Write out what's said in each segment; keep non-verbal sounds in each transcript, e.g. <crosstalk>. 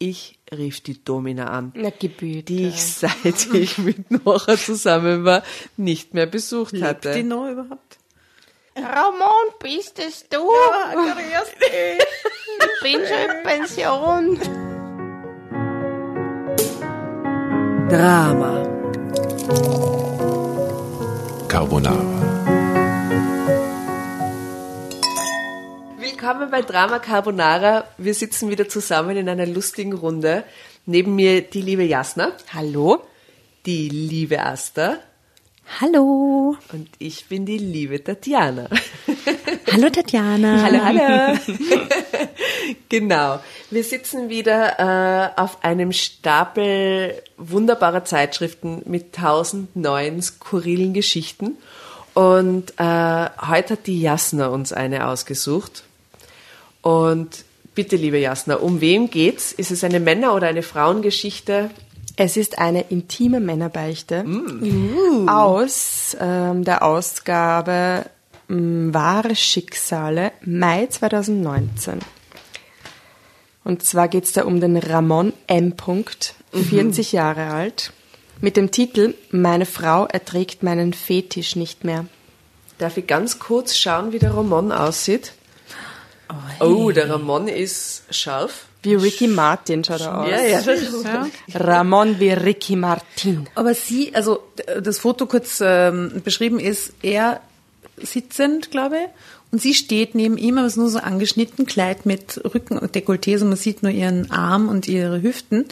ich rief die Domina an, Na, die ich seit ich mit Nora zusammen war, nicht mehr besucht Lebt hatte. die noch überhaupt? Ramon, bist es du? Ich bin schon in Pension. Drama. Carbonara. Willkommen bei Drama Carbonara. Wir sitzen wieder zusammen in einer lustigen Runde. Neben mir die liebe Jasna, Hallo? die liebe Asta Hallo. und ich bin die liebe Tatjana. <laughs> Hallo Tatjana. Hallo, hallo. <laughs> genau. Wir sitzen wieder äh, auf einem Stapel wunderbarer Zeitschriften mit tausend neuen skurrilen Geschichten. Und äh, heute hat die Jasna uns eine ausgesucht. Und bitte, liebe Jasna, um wem geht's? Ist es eine Männer- oder eine Frauengeschichte? Es ist eine intime Männerbeichte aus ähm, der Ausgabe ähm, Wahre Schicksale, Mai 2019. Und zwar geht es da um den Ramon M. Punkt, 40 Jahre alt, mit dem Titel Meine Frau erträgt meinen Fetisch nicht mehr. Darf ich ganz kurz schauen, wie der Ramon aussieht? Oh, der Ramon ist scharf. Wie Ricky Martin schaut er aus. Ja, ja. Ramon wie Ricky Martin. Aber sie, also das Foto kurz ähm, beschrieben ist, er sitzend, glaube ich, und sie steht neben ihm, aber es ist nur so angeschnitten, Kleid mit Rücken und Dekolleté, so man sieht nur ihren Arm und ihre Hüften.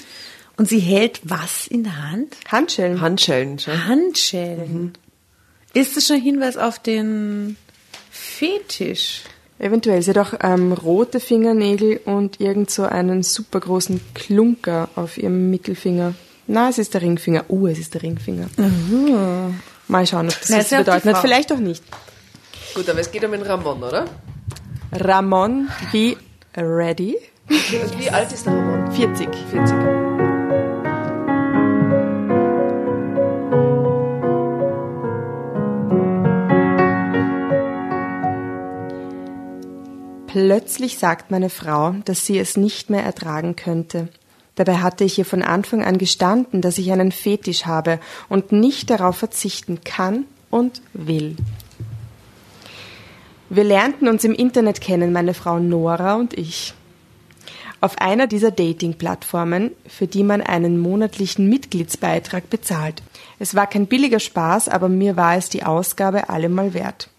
Und sie hält was in der Hand? Handschellen. Handschellen schon. Handschellen. Ist das schon ein Hinweis auf den Fetisch? Eventuell. Sie hat auch ähm, rote Fingernägel und irgend so einen super großen Klunker auf ihrem Mittelfinger. Na, es ist der Ringfinger. Uh, es ist der Ringfinger. Mal schauen, ob das Na, was bedeutet. Vielleicht auch nicht. Gut, aber es geht um den Ramon, oder? Ramon wie ready. Wie alt ist der Ramon? 40. 40. Plötzlich sagt meine Frau, dass sie es nicht mehr ertragen könnte. Dabei hatte ich ihr von Anfang an gestanden, dass ich einen Fetisch habe und nicht darauf verzichten kann und will. Wir lernten uns im Internet kennen, meine Frau Nora und ich. Auf einer dieser Dating-Plattformen, für die man einen monatlichen Mitgliedsbeitrag bezahlt. Es war kein billiger Spaß, aber mir war es die Ausgabe allemal wert.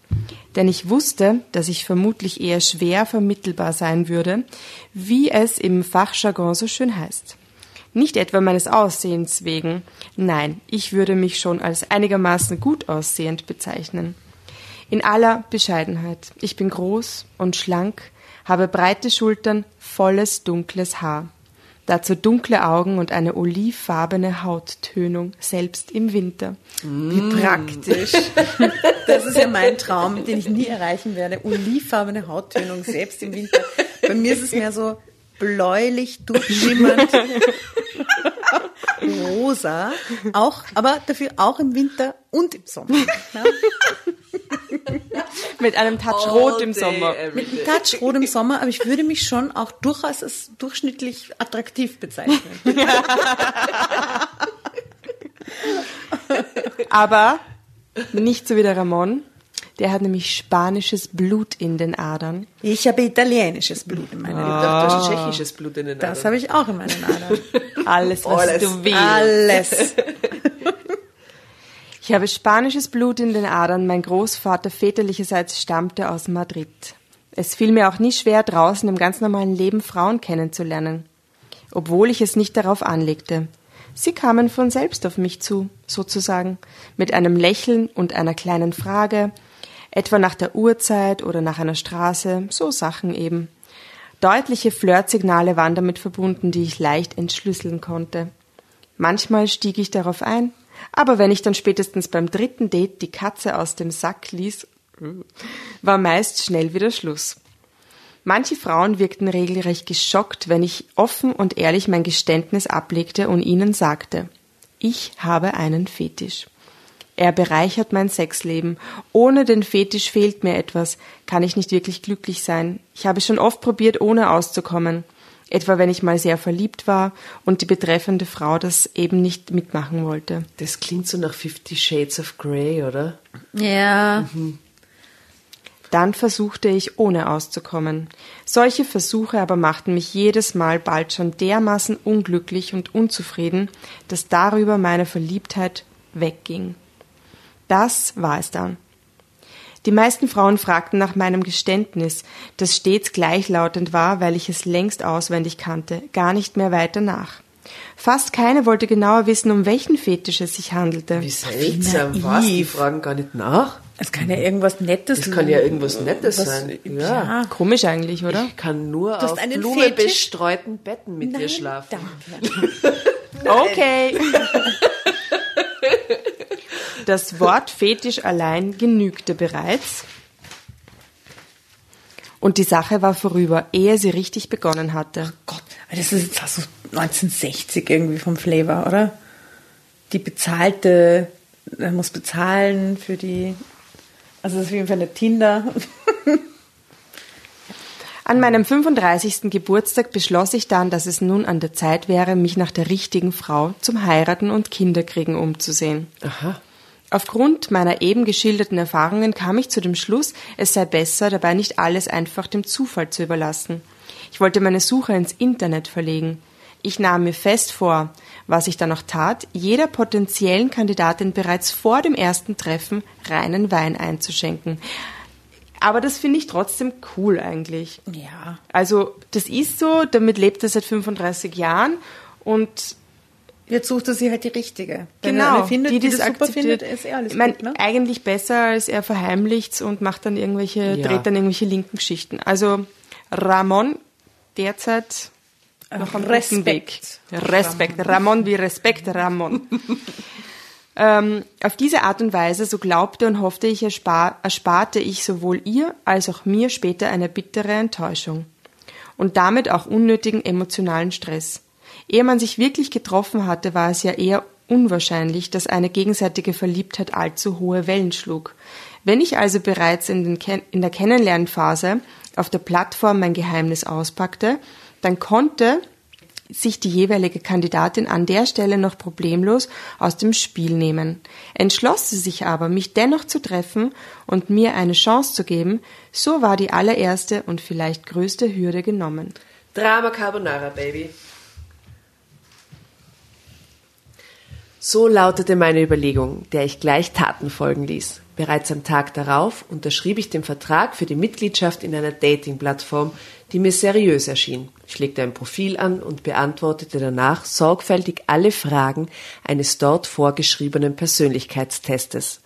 Denn ich wusste, dass ich vermutlich eher schwer vermittelbar sein würde, wie es im Fachjargon so schön heißt. Nicht etwa meines Aussehens wegen, nein, ich würde mich schon als einigermaßen gut aussehend bezeichnen. In aller Bescheidenheit. Ich bin groß und schlank, habe breite Schultern, volles dunkles Haar. Dazu dunkle Augen und eine olivfarbene Hauttönung, selbst im Winter. Wie praktisch. <laughs> Das ist ja mein Traum, den ich nie erreichen werde. Olivfarbene Hauttönung, selbst im Winter. Bei mir ist es mehr so bläulich, durchschimmernd, <laughs> rosa, auch, aber dafür auch im Winter und im Sommer. Ja? <laughs> Mit einem Touch All Rot im day, Sommer. Mit einem Touch rot im Sommer, aber ich würde mich schon auch durchaus als durchschnittlich attraktiv bezeichnen. <laughs> Aber nicht so wie der Ramon. Der hat nämlich spanisches Blut in den Adern. Ich habe italienisches Blut in meinen Ich Adern. dachte, du hast tschechisches Blut in den Das Adern. habe ich auch in meinen Adern. <laughs> Alles, was Alles. du willst. Alles. <laughs> Ich habe spanisches Blut in den Adern. Mein Großvater väterlicherseits stammte aus Madrid. Es fiel mir auch nie schwer, draußen im ganz normalen Leben Frauen kennenzulernen, obwohl ich es nicht darauf anlegte. Sie kamen von selbst auf mich zu, sozusagen, mit einem Lächeln und einer kleinen Frage, etwa nach der Uhrzeit oder nach einer Straße, so Sachen eben. Deutliche Flirtsignale waren damit verbunden, die ich leicht entschlüsseln konnte. Manchmal stieg ich darauf ein, aber wenn ich dann spätestens beim dritten Date die Katze aus dem Sack ließ, war meist schnell wieder Schluss. Manche Frauen wirkten regelrecht geschockt, wenn ich offen und ehrlich mein Geständnis ablegte und ihnen sagte, ich habe einen Fetisch. Er bereichert mein Sexleben. Ohne den Fetisch fehlt mir etwas, kann ich nicht wirklich glücklich sein. Ich habe schon oft probiert, ohne auszukommen. Etwa wenn ich mal sehr verliebt war und die betreffende Frau das eben nicht mitmachen wollte. Das klingt so nach Fifty Shades of Grey, oder? Ja. Dann versuchte ich, ohne auszukommen. Solche Versuche aber machten mich jedes Mal bald schon dermaßen unglücklich und unzufrieden, dass darüber meine Verliebtheit wegging. Das war es dann. Die meisten Frauen fragten nach meinem Geständnis, das stets gleichlautend war, weil ich es längst auswendig kannte, gar nicht mehr weiter nach. Fast keine wollte genauer wissen, um welchen Fetisch es sich handelte. Wie seltsam. Was? Die fragen gar nicht nach? Es kann ja irgendwas Nettes Das kann ja irgendwas Nettes Was- sein. Ja. Ja. Komisch eigentlich, oder? Ich kann nur hast auf blumebestreuten Betten mit dir schlafen. Danke. <laughs> Okay. Das Wort Fetisch allein genügte bereits. Und die Sache war vorüber, ehe sie richtig begonnen hatte. Gott, das ist jetzt so 1960 irgendwie vom Flavor, oder? Die bezahlte, er muss bezahlen für die, also das ist auf jeden Fall eine Tinder. <laughs> An meinem 35. Geburtstag beschloss ich dann, dass es nun an der Zeit wäre, mich nach der richtigen Frau zum Heiraten und Kinderkriegen umzusehen. Aha. Aufgrund meiner eben geschilderten Erfahrungen kam ich zu dem Schluss, es sei besser, dabei nicht alles einfach dem Zufall zu überlassen. Ich wollte meine Suche ins Internet verlegen. Ich nahm mir fest vor, was ich dann auch tat, jeder potenziellen Kandidatin bereits vor dem ersten Treffen reinen Wein einzuschenken. Aber das finde ich trotzdem cool eigentlich. Ja. Also, das ist so, damit lebt er seit 35 Jahren und Jetzt sucht er sich halt die richtige. Wenn er Genau, eine findet, die, die das das super akzeptiert. findet, ist eh alles ich mein, gut, ne? Eigentlich besser, als er verheimlicht's und macht dann irgendwelche, Ja. dreht dann irgendwelche linken Geschichten. Also Ramon derzeit noch am Respekt. Respekt. Weg. Respekt. Ramon wie Respekt, Ramon. <laughs> ähm, auf diese Art und Weise, so glaubte und hoffte ich, erspar, ersparte ich sowohl ihr als auch mir später eine bittere Enttäuschung. Und damit auch unnötigen emotionalen Stress. Ehe man sich wirklich getroffen hatte, war es ja eher unwahrscheinlich, dass eine gegenseitige Verliebtheit allzu hohe Wellen schlug. Wenn ich also bereits in, in der Kennenlernphase auf der Plattform mein Geheimnis auspackte, dann konnte sich die jeweilige Kandidatin an der Stelle noch problemlos aus dem Spiel nehmen. Entschloss sie sich aber, mich dennoch zu treffen und mir eine Chance zu geben, so war die allererste und vielleicht größte Hürde genommen. Drama Carbonara, Baby. So lautete meine Überlegung, der ich gleich Taten folgen ließ. Bereits am Tag darauf unterschrieb ich den Vertrag für die Mitgliedschaft in einer Dating-Plattform, die mir seriös erschien. Ich legte ein Profil an und beantwortete danach sorgfältig alle Fragen eines dort vorgeschriebenen Persönlichkeitstestes.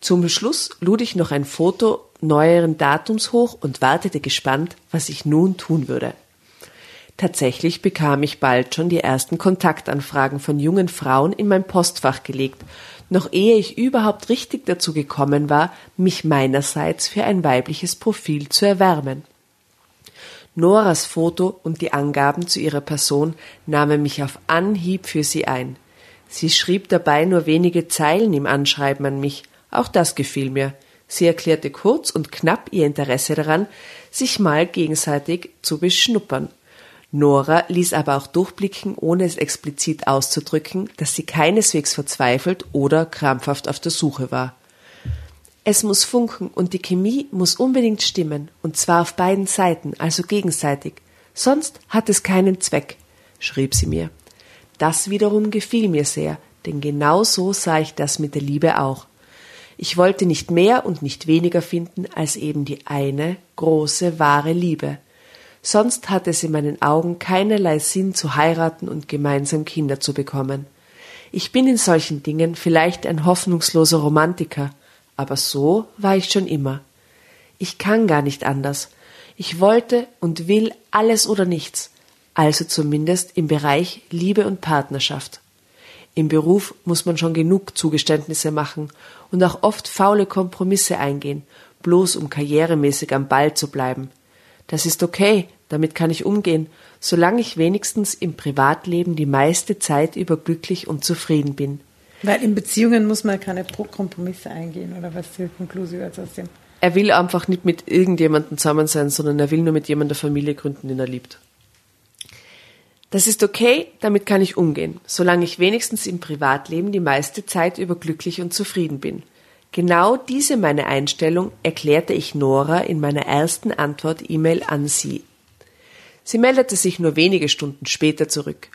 Zum Schluss lud ich noch ein Foto neueren Datums hoch und wartete gespannt, was ich nun tun würde. Tatsächlich bekam ich bald schon die ersten Kontaktanfragen von jungen Frauen in mein Postfach gelegt, noch ehe ich überhaupt richtig dazu gekommen war, mich meinerseits für ein weibliches Profil zu erwärmen. Noras Foto und die Angaben zu ihrer Person nahmen mich auf Anhieb für sie ein. Sie schrieb dabei nur wenige Zeilen im Anschreiben an mich, auch das gefiel mir. Sie erklärte kurz und knapp ihr Interesse daran, sich mal gegenseitig zu beschnuppern. Nora ließ aber auch durchblicken, ohne es explizit auszudrücken, dass sie keineswegs verzweifelt oder krampfhaft auf der Suche war. Es muss funken und die Chemie muss unbedingt stimmen, und zwar auf beiden Seiten, also gegenseitig. Sonst hat es keinen Zweck, schrieb sie mir. Das wiederum gefiel mir sehr, denn genau so sah ich das mit der Liebe auch. Ich wollte nicht mehr und nicht weniger finden als eben die eine große, wahre Liebe. Sonst hatte es in meinen Augen keinerlei Sinn zu heiraten und gemeinsam Kinder zu bekommen. Ich bin in solchen Dingen vielleicht ein hoffnungsloser Romantiker, aber so war ich schon immer. Ich kann gar nicht anders. Ich wollte und will alles oder nichts, also zumindest im Bereich Liebe und Partnerschaft. Im Beruf muss man schon genug Zugeständnisse machen und auch oft faule Kompromisse eingehen, bloß um karrieremäßig am Ball zu bleiben. Das ist okay, damit kann ich umgehen, solange ich wenigstens im Privatleben die meiste Zeit über glücklich und zufrieden bin. Weil in Beziehungen muss man keine Pro- Kompromisse eingehen, oder was ist die Konklusion aus dem? Er will einfach nicht mit irgendjemandem zusammen sein, sondern er will nur mit jemandem eine Familie gründen, den er liebt. Das ist okay, damit kann ich umgehen, solange ich wenigstens im Privatleben die meiste Zeit über glücklich und zufrieden bin. Genau diese meine Einstellung erklärte ich Nora in meiner ersten Antwort-E-Mail an sie. Sie meldete sich nur wenige Stunden später zurück.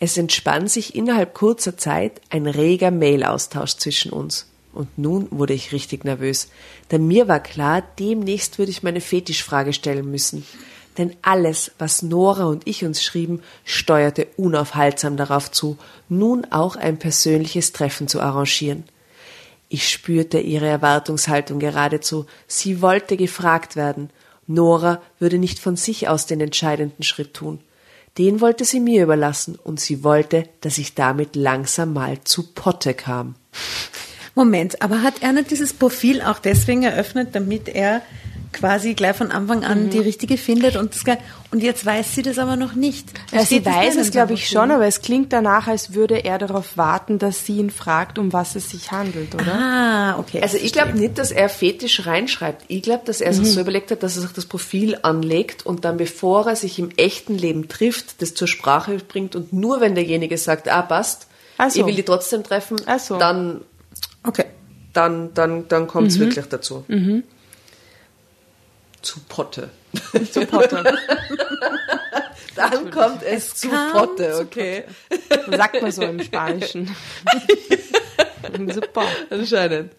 Es entspann sich innerhalb kurzer Zeit ein reger Mail-Austausch zwischen uns. Und nun wurde ich richtig nervös, denn mir war klar, demnächst würde ich meine Fetischfrage stellen müssen. Denn alles, was Nora und ich uns schrieben, steuerte unaufhaltsam darauf zu, nun auch ein persönliches Treffen zu arrangieren. Ich spürte ihre Erwartungshaltung geradezu. Sie wollte gefragt werden. Nora würde nicht von sich aus den entscheidenden Schritt tun. Den wollte sie mir überlassen und sie wollte, dass ich damit langsam mal zu Potte kam. Moment, aber hat er nicht dieses Profil auch deswegen eröffnet, damit er quasi gleich von Anfang an mhm. die richtige findet und das, und jetzt weiß sie das aber noch nicht. Ja, sie weiß es, glaube ich, schon, aber es klingt danach, als würde er darauf warten, dass sie ihn fragt, um was es sich handelt, oder? Ah, okay. Also ich glaube nicht, dass er Fetisch reinschreibt. Ich glaube, dass er mhm. sich so überlegt hat, dass er sich das Profil anlegt und dann, bevor er sich im echten Leben trifft, das zur Sprache bringt und nur wenn derjenige sagt, ah, passt, so. ich will die trotzdem treffen, so. dann, okay. dann, dann, dann kommt es mhm. wirklich dazu. Mhm. Zu Potte. Zu Potte. <laughs> Dann kommt es, es zu Potte, okay. Potte. Sagt man so im Spanischen. <laughs> Super. Anscheinend.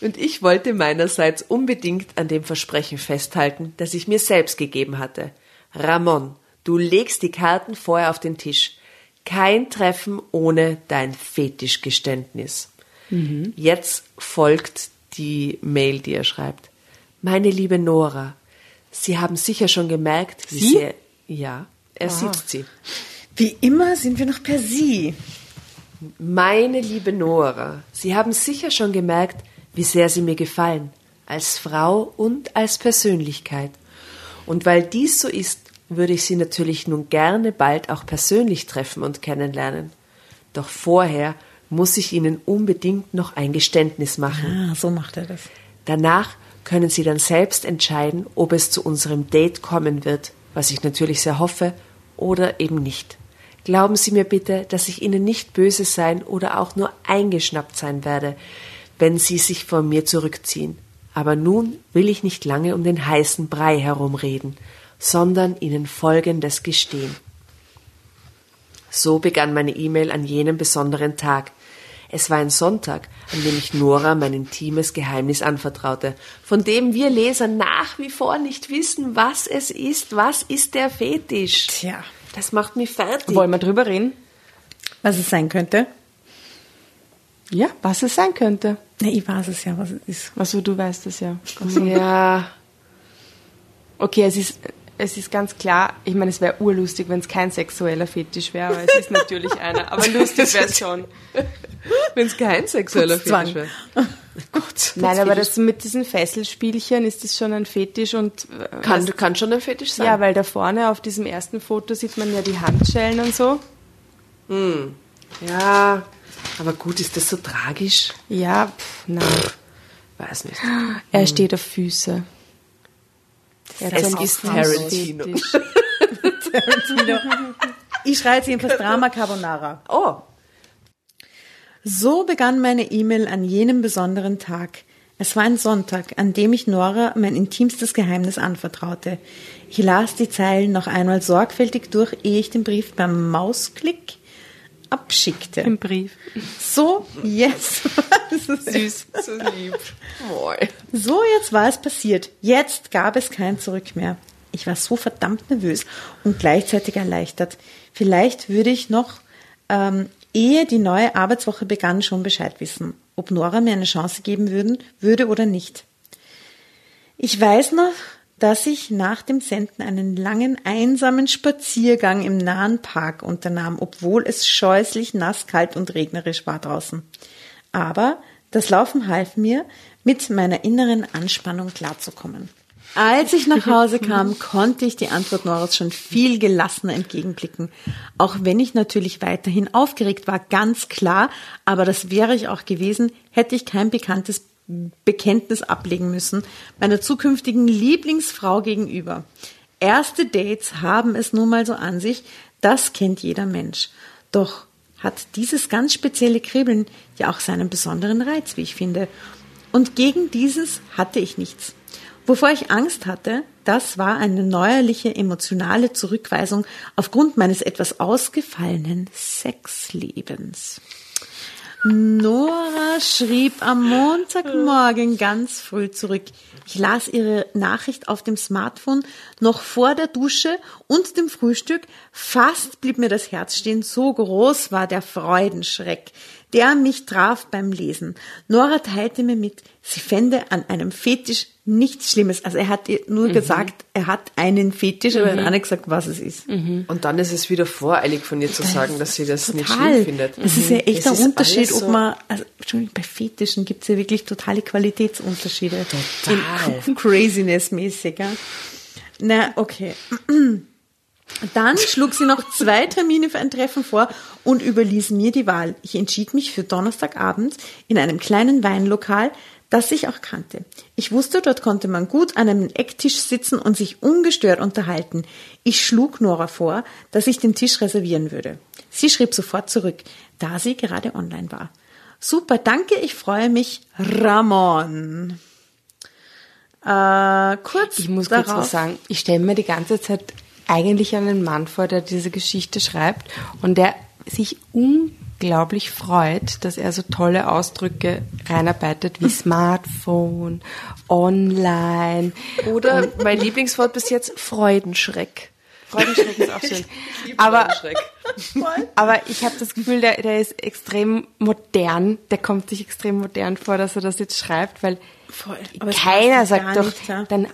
Und ich wollte meinerseits unbedingt an dem Versprechen festhalten, das ich mir selbst gegeben hatte. Ramon, du legst die Karten vorher auf den Tisch. Kein Treffen ohne dein Fetischgeständnis. Mhm. Jetzt folgt die Mail, die er schreibt. Meine liebe Nora, Sie haben sicher schon gemerkt, wie Sie? sehr. Ja, er Aha. sieht sie. Wie immer sind wir noch per Sie. Meine liebe Nora, Sie haben sicher schon gemerkt, wie sehr Sie mir gefallen, als Frau und als Persönlichkeit. Und weil dies so ist, würde ich Sie natürlich nun gerne bald auch persönlich treffen und kennenlernen. Doch vorher muss ich Ihnen unbedingt noch ein Geständnis machen. Ah, so macht er das. Danach können Sie dann selbst entscheiden, ob es zu unserem Date kommen wird, was ich natürlich sehr hoffe, oder eben nicht. Glauben Sie mir bitte, dass ich Ihnen nicht böse sein oder auch nur eingeschnappt sein werde, wenn Sie sich von mir zurückziehen. Aber nun will ich nicht lange um den heißen Brei herumreden, sondern Ihnen Folgendes gestehen. So begann meine E-Mail an jenem besonderen Tag, es war ein Sonntag, an dem ich Nora mein intimes Geheimnis anvertraute, von dem wir Leser nach wie vor nicht wissen, was es ist. Was ist der Fetisch? Tja. Das macht mich fertig. Wollen wir drüber reden? Was es sein könnte? Ja, was es sein könnte. Nee, ich weiß es ja, was es ist. Also du weißt es ja. ja. Okay, es ist es ist ganz klar, ich meine, es wäre urlustig, wenn es kein sexueller Fetisch wäre, aber es ist natürlich <laughs> einer. Aber lustig wäre es schon. Wenn es kein sexueller Fetisch wäre. Gott, <laughs> Nein, aber das mit diesen Fesselspielchen ist das schon ein Fetisch und äh, kann, was, kann schon ein Fetisch sein. Ja, weil da vorne auf diesem ersten Foto sieht man ja die Handschellen und so. Hm. Ja, aber gut, ist das so tragisch? Ja, pff, nein. Weiß nicht. Er hm. steht auf Füße. Ja, es ist Tarantino. Tarantino. Ich schreibe jetzt jedenfalls Drama Carbonara. Oh. So begann meine E-Mail an jenem besonderen Tag. Es war ein Sonntag, an dem ich Nora mein intimstes Geheimnis anvertraute. Ich las die Zeilen noch einmal sorgfältig durch, ehe ich den Brief beim Mausklick abschickte. Im Brief. So, yes. <laughs> Süß, so lieb. Moi. So, jetzt war es passiert. Jetzt gab es kein Zurück mehr. Ich war so verdammt nervös und gleichzeitig erleichtert. Vielleicht würde ich noch, ähm, ehe die neue Arbeitswoche begann, schon Bescheid wissen, ob Nora mir eine Chance geben würden, würde oder nicht. Ich weiß noch, dass ich nach dem Senden einen langen, einsamen Spaziergang im nahen Park unternahm, obwohl es scheußlich nass, kalt und regnerisch war draußen. Aber das Laufen half mir, mit meiner inneren Anspannung klarzukommen. Als ich nach Hause <laughs> kam, konnte ich die Antwort Noras schon viel gelassener entgegenblicken. Auch wenn ich natürlich weiterhin aufgeregt war, ganz klar, aber das wäre ich auch gewesen, hätte ich kein bekanntes Bekenntnis ablegen müssen, meiner zukünftigen Lieblingsfrau gegenüber. Erste Dates haben es nun mal so an sich, Das kennt jeder Mensch. Doch hat dieses ganz spezielle Kribbeln ja auch seinen besonderen Reiz, wie ich finde. Und gegen dieses hatte ich nichts. Wovor ich Angst hatte, das war eine neuerliche emotionale Zurückweisung aufgrund meines etwas ausgefallenen Sexlebens. Nora schrieb am Montagmorgen ganz früh zurück. Ich las ihre Nachricht auf dem Smartphone noch vor der Dusche und dem Frühstück. Fast blieb mir das Herz stehen, so groß war der Freudenschreck, der mich traf beim Lesen. Nora teilte mir mit, sie fände an einem Fetisch nichts Schlimmes. Also er hat ihr nur mhm. gesagt, er hat einen Fetisch, aber mhm. er hat nicht gesagt, was es ist. Mhm. Und dann ist es wieder voreilig von ihr zu das sagen, dass sie das total. nicht schlimm findet. Es ist ja echt es ein Unterschied, so ob man, also Entschuldigung, bei Fetischen gibt es ja wirklich totale Qualitätsunterschiede. Total. In Craziness-mäßig. Ja. Na, okay. <clears throat> Dann schlug sie noch zwei Termine für ein Treffen vor und überließ mir die Wahl. Ich entschied mich für Donnerstagabend in einem kleinen Weinlokal, das ich auch kannte. Ich wusste, dort konnte man gut an einem Ecktisch sitzen und sich ungestört unterhalten. Ich schlug Nora vor, dass ich den Tisch reservieren würde. Sie schrieb sofort zurück, da sie gerade online war. Super, danke, ich freue mich, Ramon. Äh, kurz ich muss darauf, kurz was sagen. Ich stelle mir die ganze Zeit eigentlich einen Mann vor, der diese Geschichte schreibt und der sich unglaublich freut, dass er so tolle Ausdrücke reinarbeitet wie Smartphone, online. Oder mein Lieblingswort bis jetzt Freudenschreck. Freudenschreck ist auch schön. Aber, aber ich habe das Gefühl, der, der ist extrem modern. Der kommt sich extrem modern vor, dass er das jetzt schreibt, weil keiner sagt doch, nicht, dann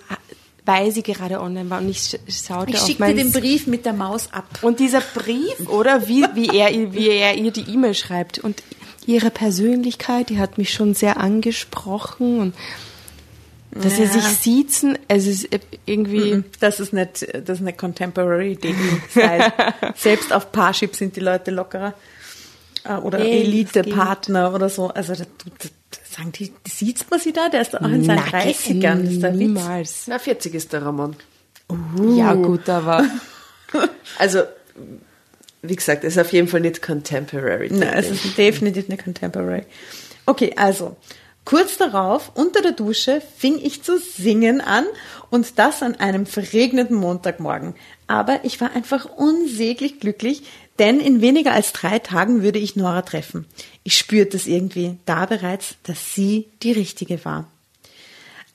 weil sie gerade online war und ich schaute ich auf. Ich den Brief mit der Maus ab. Und dieser Brief, oder wie, wie, er, wie er ihr die E-Mail schreibt und ihre Persönlichkeit, die hat mich schon sehr angesprochen und dass ja. sie sich siezen, es ist irgendwie... Das ist nicht, das ist nicht Contemporary Dating Style. <laughs> Selbst auf Parship sind die Leute lockerer. Äh, oder Elite-Partner oder so. Also das, das, Sagen die, sieht man sie da? Der ist auch in seinen Na, 30ern. Ist der niemals. Na, 40 ist der Ramon. Uh. Ja, gut, aber. <laughs> also, wie gesagt, es ist auf jeden Fall nicht contemporary. Nein, es ist definitiv nicht contemporary. Okay, also, kurz darauf, unter der Dusche, fing ich zu singen an und das an einem verregneten Montagmorgen. Aber ich war einfach unsäglich glücklich, denn in weniger als drei Tagen würde ich Nora treffen. Ich spürte es irgendwie da bereits, dass sie die richtige war.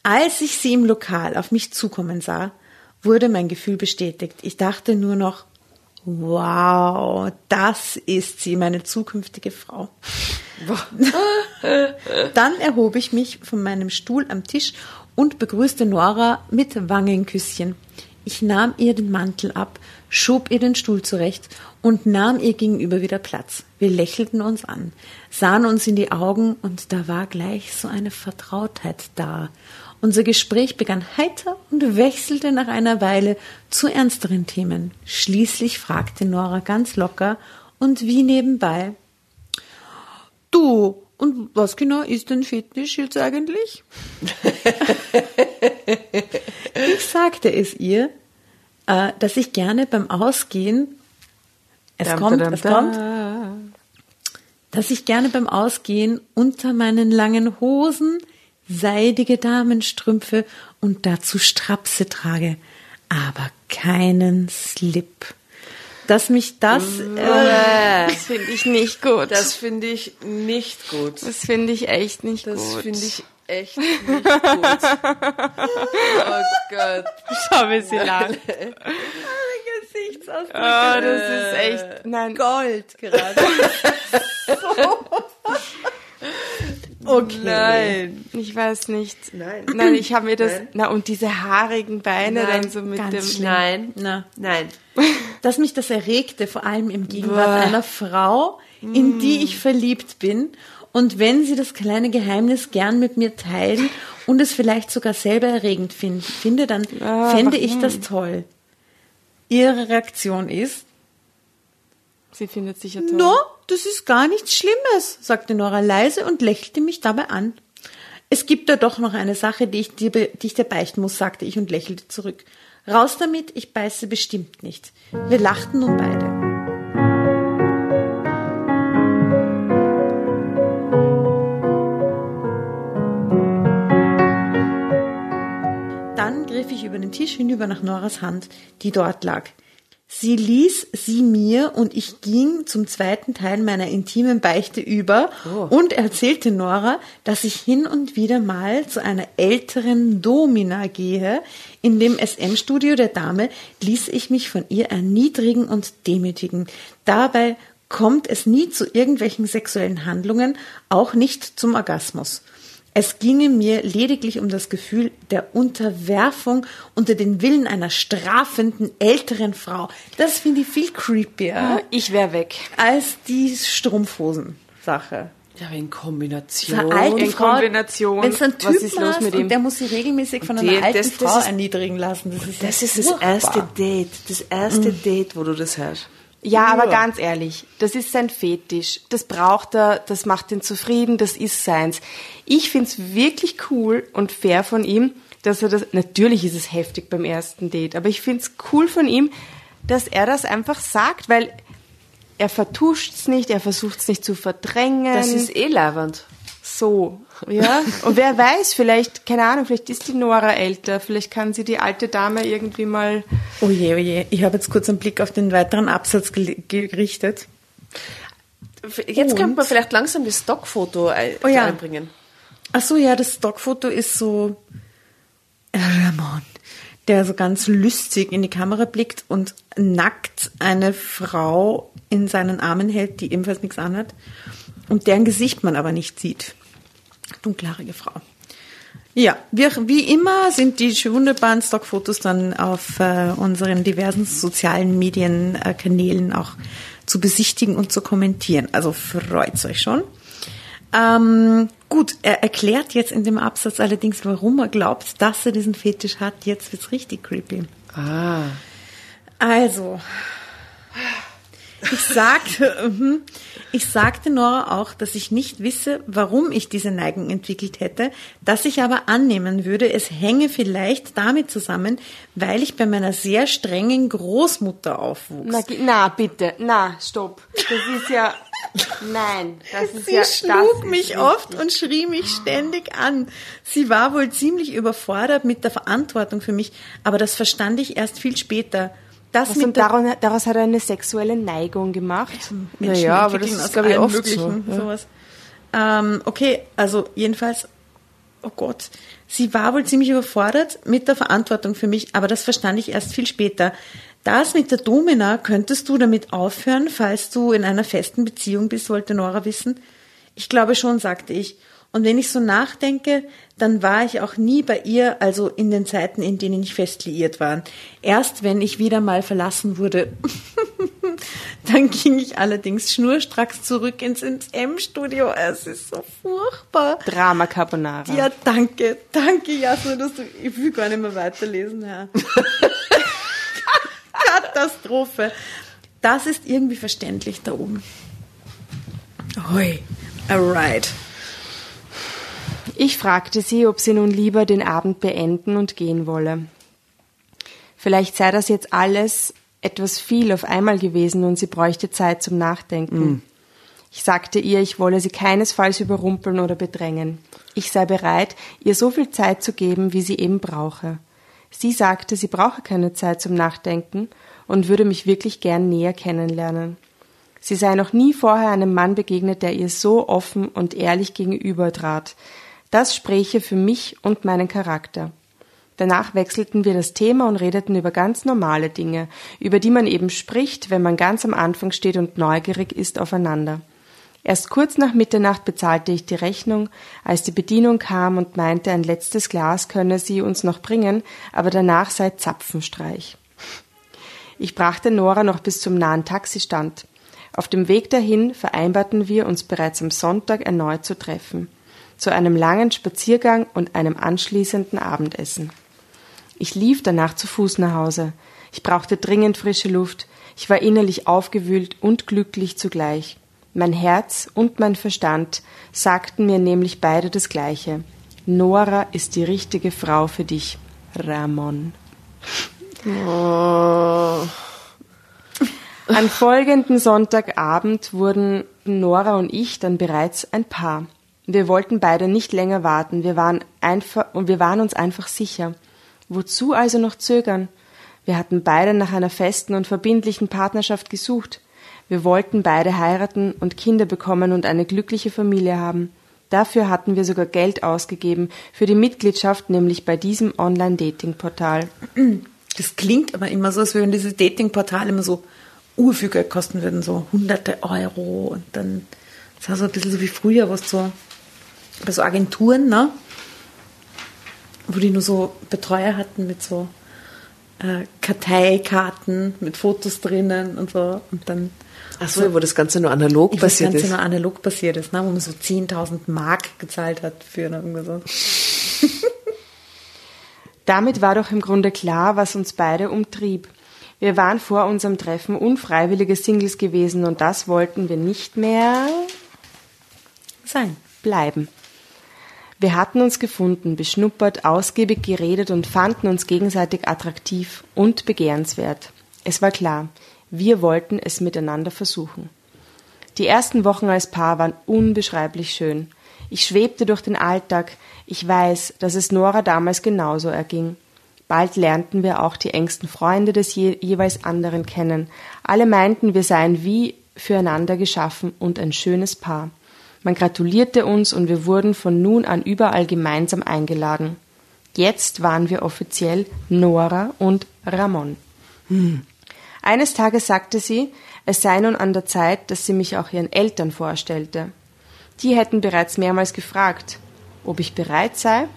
Als ich sie im Lokal auf mich zukommen sah, wurde mein Gefühl bestätigt. Ich dachte nur noch, wow, das ist sie, meine zukünftige Frau. <laughs> Dann erhob ich mich von meinem Stuhl am Tisch und begrüßte Nora mit Wangenküsschen. Ich nahm ihr den Mantel ab, schob ihr den Stuhl zurecht und nahm ihr gegenüber wieder Platz. Wir lächelten uns an, sahen uns in die Augen und da war gleich so eine Vertrautheit da. Unser Gespräch begann heiter und wechselte nach einer Weile zu ernsteren Themen. Schließlich fragte Nora ganz locker und wie nebenbei. Du, und was genau ist denn Fetisch jetzt eigentlich? <laughs> ich sagte es ihr, äh, dass ich gerne beim Ausgehen, es dam, kommt, dam, es kommt, dass ich gerne beim Ausgehen unter meinen langen Hosen seidige Damenstrümpfe und dazu Strapse trage, aber keinen Slip dass mich das. Äh, das finde ich nicht gut. Das finde ich nicht gut. Das finde ich echt nicht das gut. Das finde ich echt nicht gut. <laughs> oh Gott. Schau, wie sie lacht. Gesichtsausdruck. Oh, das ist echt. Nein. Gold gerade. so. <laughs> Okay. Nein, ich weiß nicht. Nein. Nein, ich habe mir das. Nein. Na, und diese haarigen Beine nein, dann so mit dem. Schlimm. Nein, na, nein. Dass mich das erregte, vor allem im Gegenwart Boah. einer Frau, in die ich verliebt bin. Und wenn sie das kleine Geheimnis gern mit mir teilen und es vielleicht sogar selber erregend find, finde, dann ah, fände ich das toll. Ihre Reaktion ist, Sie findet sich ja toll. No, das ist gar nichts Schlimmes, sagte Nora leise und lächelte mich dabei an. Es gibt da doch noch eine Sache, die ich dir, die ich dir beichten muss, sagte ich und lächelte zurück. Raus damit, ich beiße bestimmt nicht. Wir lachten nun beide. Den Tisch hinüber nach Noras Hand, die dort lag. Sie ließ sie mir und ich ging zum zweiten Teil meiner intimen Beichte über und erzählte Nora, dass ich hin und wieder mal zu einer älteren Domina gehe. In dem SM-Studio der Dame ließ ich mich von ihr erniedrigen und demütigen. Dabei kommt es nie zu irgendwelchen sexuellen Handlungen, auch nicht zum Orgasmus. Es ginge mir lediglich um das Gefühl der Unterwerfung unter den Willen einer strafenden älteren Frau. Das finde ich viel creepier Ich wäre weg. als die Strumpfhosen-Sache. Ja, in Kombination. Eine alte In Frau, Kombination. Wenn es ein Was Typ ist los mit und ihm? der muss sie regelmäßig von Die- einer alten das- das Frau ist- erniedrigen lassen. Das ist, Das ist das erste Date. Das erste Date, wo du das hörst. Ja, aber Ja. ganz ehrlich, das ist sein Fetisch. Das braucht er, das macht ihn zufrieden, das ist seins. Ich find's wirklich cool und fair von ihm, dass er das, natürlich ist es heftig beim ersten Date, aber ich find's cool von ihm, dass er das einfach sagt, weil er vertuscht's nicht, er versucht's nicht zu verdrängen. Das ist eh leiwand. so, ja. Und wer weiß, vielleicht, keine Ahnung, vielleicht ist die Nora älter, vielleicht kann sie die alte Dame irgendwie mal Oh je, oh je. Ich habe jetzt kurz einen Blick auf den weiteren Absatz gerichtet. Jetzt könnte man vielleicht langsam das Stockfoto ein Oh ja. einbringen. Ach so, ja, das Stockfoto ist so Ramon, der so ganz lustig in die Kamera blickt und nackt eine Frau in seinen Armen hält, die ebenfalls nichts anhat und deren Gesicht man aber nicht sieht. Dunkelhaarige Frau. Ja, wir, wie immer sind die wunderbaren Stockfotos dann auf äh, unseren diversen sozialen Medienkanälen auch zu besichtigen und zu kommentieren. Also freut's euch schon. Ähm, gut, er erklärt jetzt in dem Absatz allerdings, warum er glaubt, dass er diesen Fetisch hat. Jetzt wird's richtig creepy. Ah. Also, ich sagte, mhm, ich sagte Nora auch, dass ich nicht wisse, warum ich diese Neigung entwickelt hätte, dass ich aber annehmen würde, es hänge vielleicht damit zusammen, weil ich bei meiner sehr strengen Großmutter aufwuchs. Na, na, bitte, na, stopp. Das ist ja, nein, das ist Sie ja, schlug das ist mich oft und schrie mich ständig an. Sie war wohl ziemlich überfordert mit der Verantwortung für mich, aber das verstand ich erst viel später. Das Was mit und der daraus, hat er eine sexuelle Neigung gemacht. Menschen Naja, aber das ist, aus glaub ich, oft Möglichen, so, ja. sowas. Ähm, okay, also jedenfalls, oh Gott, sie war wohl ziemlich überfordert mit der Verantwortung für mich, aber das verstand ich erst viel später. Das mit der Domina, könntest du damit aufhören, falls du in einer festen Beziehung bist, wollte Nora wissen. Ich glaube schon, sagte ich. Und wenn ich so nachdenke, dann war ich auch nie bei ihr, also in den Zeiten, in denen ich fest liiert war. Erst wenn ich wieder mal verlassen wurde, <laughs> dann ging ich allerdings schnurstracks zurück ins M-Studio. Es ist so furchtbar. Drama Carbonara. Ja, danke, danke, Jasmin, dass du, ich will gar nicht mehr weiterlesen, Herr. <laughs> Katastrophe. Das ist irgendwie verständlich da oben. Hoi, alright. Ich fragte sie, ob sie nun lieber den Abend beenden und gehen wolle. Vielleicht sei das jetzt alles etwas viel auf einmal gewesen und sie bräuchte Zeit zum Nachdenken. Ich sagte ihr, ich wolle sie keinesfalls überrumpeln oder bedrängen. Ich sei bereit, ihr so viel Zeit zu geben, wie sie eben brauche. Sie sagte, sie brauche keine Zeit zum Nachdenken und würde mich wirklich gern näher kennenlernen. Sie sei noch nie vorher einem Mann begegnet, der ihr so offen und ehrlich gegenübertrat. Das spräche für mich und meinen Charakter. Danach wechselten wir das Thema und redeten über ganz normale Dinge, über die man eben spricht, wenn man ganz am Anfang steht und neugierig ist aufeinander. Erst kurz nach Mitternacht bezahlte ich die Rechnung, als die Bedienung kam und meinte, ein letztes Glas könne sie uns noch bringen, aber danach sei Zapfenstreich. Ich brachte Nora noch bis zum nahen Taxistand. Auf dem Weg dahin vereinbarten wir uns bereits am Sonntag erneut zu treffen, zu einem langen Spaziergang und einem anschließenden Abendessen. Ich lief danach zu Fuß nach Hause. Ich brauchte dringend frische Luft. Ich war innerlich aufgewühlt und glücklich zugleich. Mein Herz und mein Verstand sagten mir nämlich beide das Gleiche. Nora ist die richtige Frau für dich, Ramon. Am folgenden Sonntagabend wurden Nora und ich dann bereits ein Paar. Wir wollten beide nicht länger warten. Wir waren einfach und wir waren uns einfach sicher. Wozu also noch zögern? Wir hatten beide nach einer festen und verbindlichen Partnerschaft gesucht. Wir wollten beide heiraten und Kinder bekommen und eine glückliche Familie haben. Dafür hatten wir sogar Geld ausgegeben, für die Mitgliedschaft nämlich bei diesem Online-Dating-Portal. Das klingt aber immer so, als würden diese Dating-Portale immer so Geld kosten würden, so hunderte Euro und dann, das war so ein bisschen so wie früher, was so, bei so Agenturen, ne? Wo die nur so Betreuer hatten mit so äh, Karteikarten mit Fotos drinnen und so und dann Ach so, wo das Ganze nur analog passiert das Ganze ist. nur analog passiert ist, ne? wo man so 10.000 Mark gezahlt hat für irgendwas so. <laughs> Damit war doch im Grunde klar, was uns beide umtrieb. Wir waren vor unserem Treffen unfreiwillige Singles gewesen und das wollten wir nicht mehr sein. bleiben. Wir hatten uns gefunden, beschnuppert, ausgiebig geredet und fanden uns gegenseitig attraktiv und begehrenswert. Es war klar, wir wollten es miteinander versuchen. Die ersten Wochen als Paar waren unbeschreiblich schön. Ich schwebte durch den Alltag. Ich weiß, dass es Nora damals genauso erging. Bald lernten wir auch die engsten Freunde des je jeweils anderen kennen. Alle meinten, wir seien wie füreinander geschaffen und ein schönes Paar. Man gratulierte uns und wir wurden von nun an überall gemeinsam eingeladen. Jetzt waren wir offiziell Nora und Ramon. Eines Tages sagte sie, es sei nun an der Zeit, dass sie mich auch ihren Eltern vorstellte. Die hätten bereits mehrmals gefragt, ob ich bereit sei.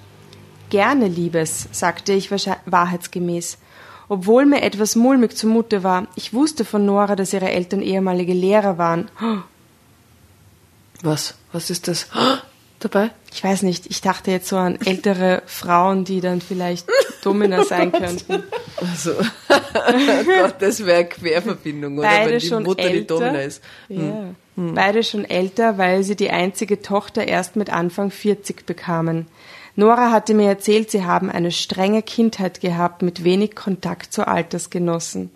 Gerne, Liebes, sagte ich wahrheitsgemäß. Obwohl mir etwas mulmig zumute war, ich wusste von Nora, dass ihre Eltern ehemalige Lehrer waren. Was? Was ist das? Dabei? Ich weiß nicht, ich dachte jetzt so an ältere Frauen, die dann vielleicht Domina <laughs> sein könnten. Also, <laughs> oh Gott, das wäre Querverbindung, oder? Beide Wenn die schon Mutter die älter. Domina ist. Ja. Beide schon älter, weil sie die einzige Tochter erst mit Anfang 40 bekamen. Nora hatte mir erzählt, sie haben eine strenge Kindheit gehabt mit wenig Kontakt zu Altersgenossen.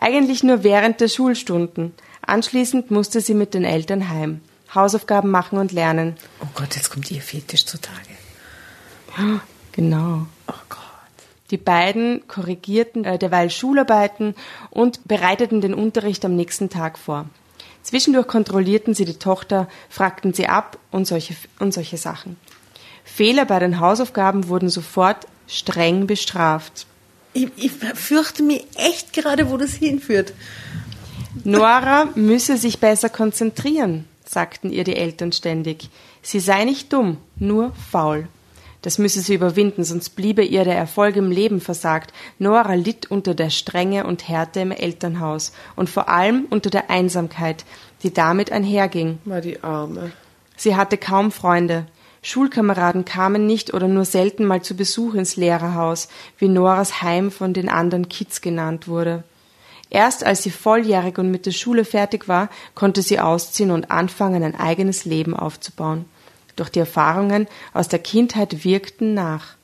Eigentlich nur während der Schulstunden. Anschließend musste sie mit den Eltern heim. Hausaufgaben machen und lernen. Oh Gott, jetzt kommt ihr Fetisch zutage. Genau. Oh Gott. Die beiden korrigierten äh, derweil Schularbeiten und bereiteten den Unterricht am nächsten Tag vor. Zwischendurch kontrollierten sie die Tochter, fragten sie ab und solche, und solche Sachen. Fehler bei den Hausaufgaben wurden sofort streng bestraft. Ich, ich fürchte mich echt gerade, wo das hinführt. Nora müsse sich besser konzentrieren, sagten ihr die Eltern ständig. Sie sei nicht dumm, nur faul. Das müsse sie überwinden, sonst bliebe ihr der Erfolg im Leben versagt. Nora litt unter der Strenge und Härte im Elternhaus und vor allem unter der Einsamkeit, die damit einherging. Mal die Arme. Sie hatte kaum Freunde. Schulkameraden kamen nicht oder nur selten mal zu Besuch ins Lehrerhaus, wie Noras Heim von den anderen Kids genannt wurde. Erst als sie volljährig und mit der Schule fertig war, konnte sie ausziehen und anfangen, ein eigenes Leben aufzubauen. Doch die Erfahrungen aus der Kindheit wirkten nach.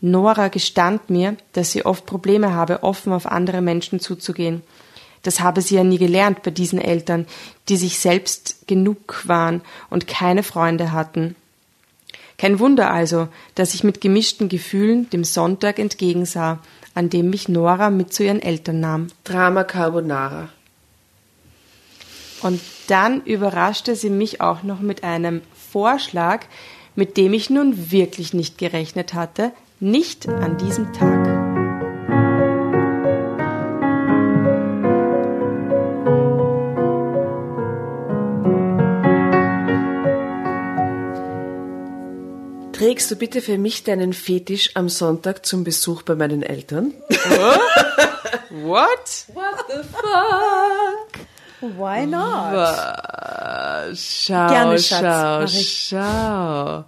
Nora gestand mir, dass sie oft Probleme habe, offen auf andere Menschen zuzugehen. Das habe sie ja nie gelernt bei diesen Eltern, die sich selbst genug waren und keine Freunde hatten. Kein Wunder also, dass ich mit gemischten Gefühlen dem Sonntag entgegensah, an dem mich Nora mit zu ihren Eltern nahm. Drama Carbonara. Und dann überraschte sie mich auch noch mit einem Vorschlag, mit dem ich nun wirklich nicht gerechnet hatte, nicht an diesem Tag. Trägst du bitte für mich deinen Fetisch am Sonntag zum Besuch bei meinen Eltern? <laughs> What? What the fuck? Why not? Äh, Schau, Gerne, Schatz, schau,